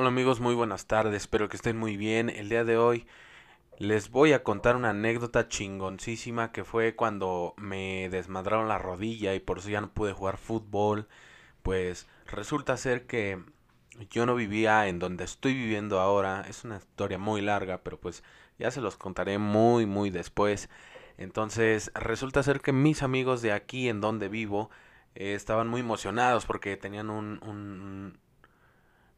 Hola amigos, muy buenas tardes, espero que estén muy bien. El día de hoy les voy a contar una anécdota chingoncísima que fue cuando me desmadraron la rodilla y por eso ya no pude jugar fútbol. Pues resulta ser que yo no vivía en donde estoy viviendo ahora. Es una historia muy larga, pero pues ya se los contaré muy muy después. Entonces resulta ser que mis amigos de aquí en donde vivo eh, estaban muy emocionados porque tenían un, un,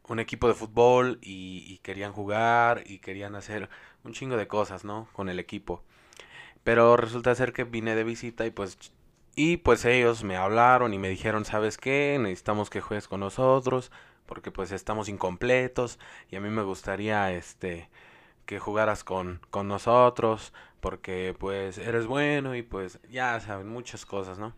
un equipo de fútbol y, querían jugar y querían hacer un chingo de cosas, ¿no? Con el equipo. Pero resulta ser que vine de visita y pues y pues ellos me hablaron y me dijeron, ¿sabes qué? Necesitamos que juegues con nosotros porque pues estamos incompletos y a mí me gustaría este que jugaras con, con nosotros porque pues eres bueno y pues ya saben muchas cosas, ¿no?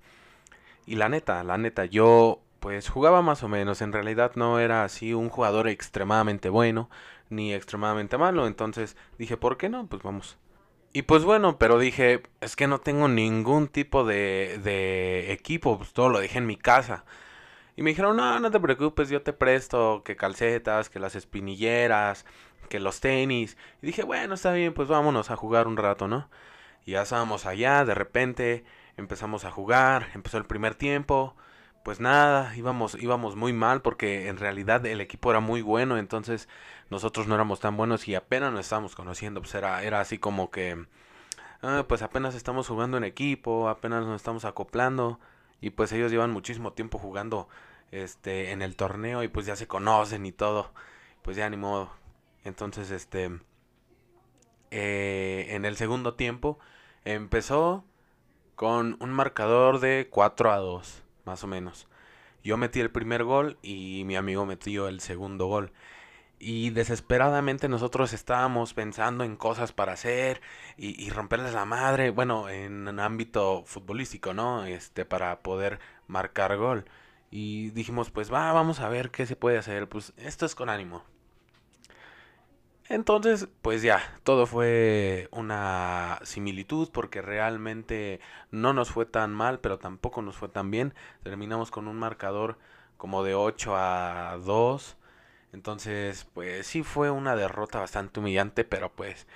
Y la neta, la neta, yo pues jugaba más o menos, en realidad no era así un jugador extremadamente bueno ni extremadamente malo, entonces dije, ¿por qué no? Pues vamos. Y pues bueno, pero dije, es que no tengo ningún tipo de, de equipo, pues todo lo dejé en mi casa. Y me dijeron, no, no te preocupes, yo te presto que calcetas, que las espinilleras, que los tenis. Y dije, bueno, está bien, pues vámonos a jugar un rato, ¿no? Y ya estábamos allá, de repente empezamos a jugar, empezó el primer tiempo, pues nada, íbamos, íbamos muy mal porque en realidad el equipo era muy bueno, entonces nosotros no éramos tan buenos y apenas nos estábamos conociendo, pues era, era así como que, ah, pues apenas estamos jugando en equipo, apenas nos estamos acoplando y pues ellos llevan muchísimo tiempo jugando este en el torneo y pues ya se conocen y todo, pues ya ni modo. Entonces este eh, en el segundo tiempo empezó con un marcador de 4 a 2, más o menos. Yo metí el primer gol y mi amigo metió el segundo gol. Y desesperadamente nosotros estábamos pensando en cosas para hacer y, y romperles la madre, bueno, en ámbito futbolístico, ¿no? Este, para poder marcar gol. Y dijimos, pues va, vamos a ver qué se puede hacer. Pues esto es con ánimo. Entonces, pues ya, todo fue una similitud porque realmente no nos fue tan mal, pero tampoco nos fue tan bien. Terminamos con un marcador como de 8 a 2. Entonces, pues sí fue una derrota bastante humillante, pero pues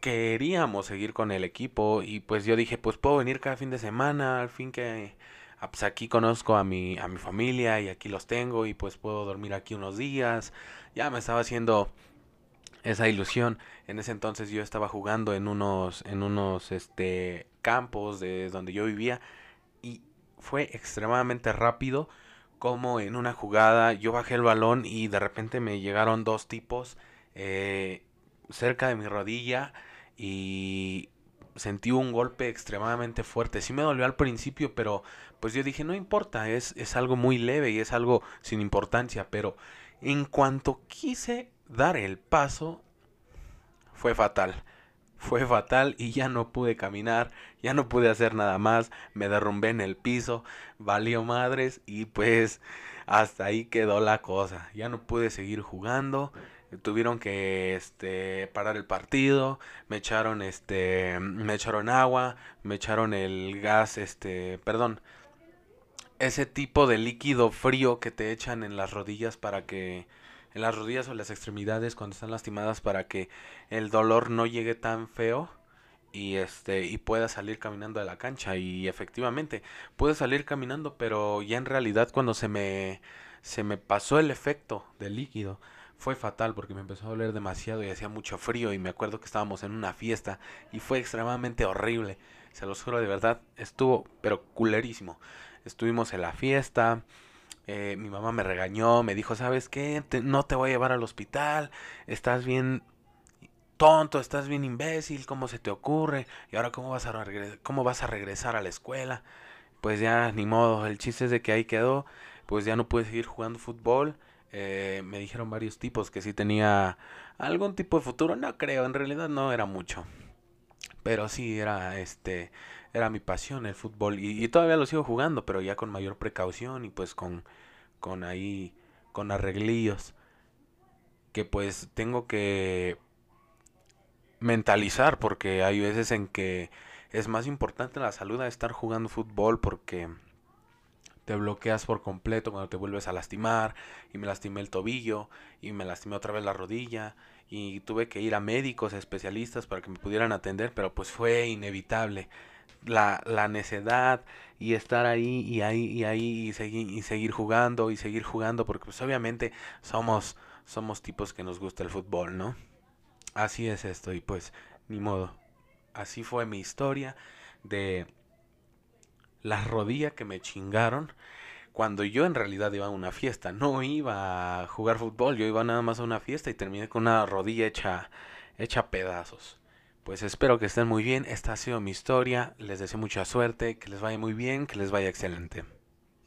queríamos seguir con el equipo y pues yo dije, pues puedo venir cada fin de semana, al fin que ah, pues aquí conozco a mi a mi familia y aquí los tengo y pues puedo dormir aquí unos días. Ya me estaba haciendo esa ilusión. En ese entonces yo estaba jugando en unos, en unos este, campos de donde yo vivía y fue extremadamente rápido como en una jugada yo bajé el balón y de repente me llegaron dos tipos eh, cerca de mi rodilla y sentí un golpe extremadamente fuerte. Sí me dolió al principio, pero pues yo dije, no importa, es, es algo muy leve y es algo sin importancia, pero en cuanto quise dar el paso fue fatal. Fue fatal y ya no pude caminar, ya no pude hacer nada más, me derrumbé en el piso, valió madres y pues hasta ahí quedó la cosa. Ya no pude seguir jugando, tuvieron que este parar el partido, me echaron este me echaron agua, me echaron el gas este, perdón, ese tipo de líquido frío que te echan en las rodillas para que en las rodillas o las extremidades cuando están lastimadas para que el dolor no llegue tan feo y este y pueda salir caminando de la cancha. Y efectivamente pude salir caminando pero ya en realidad cuando se me se me pasó el efecto del líquido fue fatal porque me empezó a doler demasiado y hacía mucho frío y me acuerdo que estábamos en una fiesta y fue extremadamente horrible. Se los juro de verdad estuvo pero culerísimo. Estuvimos en la fiesta eh, mi mamá me regañó, me dijo, ¿sabes qué? no te voy a llevar al hospital, estás bien tonto, estás bien imbécil, ¿cómo se te ocurre? ¿Y ahora cómo vas a, cómo vas a regresar a la escuela? Pues ya, ni modo, el chiste es de que ahí quedó, pues ya no pude seguir jugando fútbol. Eh, me dijeron varios tipos que sí tenía algún tipo de futuro, no creo, en realidad no era mucho. Pero sí, era este era mi pasión el fútbol y, todavía lo sigo jugando, pero ya con mayor precaución y pues con, con ahí, con arreglillos que pues tengo que mentalizar porque hay veces en que es más importante la salud a estar jugando fútbol porque te bloqueas por completo cuando te vuelves a lastimar y me lastimé el tobillo y me lastimé otra vez la rodilla y tuve que ir a médicos especialistas para que me pudieran atender, pero pues fue inevitable. La, la necedad y estar ahí y ahí y ahí y seguir, y seguir jugando y seguir jugando porque pues obviamente somos somos tipos que nos gusta el fútbol, ¿no? Así es esto y pues ni modo. Así fue mi historia de la rodilla que me chingaron cuando yo en realidad iba a una fiesta, no iba a jugar fútbol, yo iba nada más a una fiesta y terminé con una rodilla hecha hecha pedazos. Pues espero que estén muy bien, esta ha sido mi historia, les deseo mucha suerte, que les vaya muy bien, que les vaya excelente.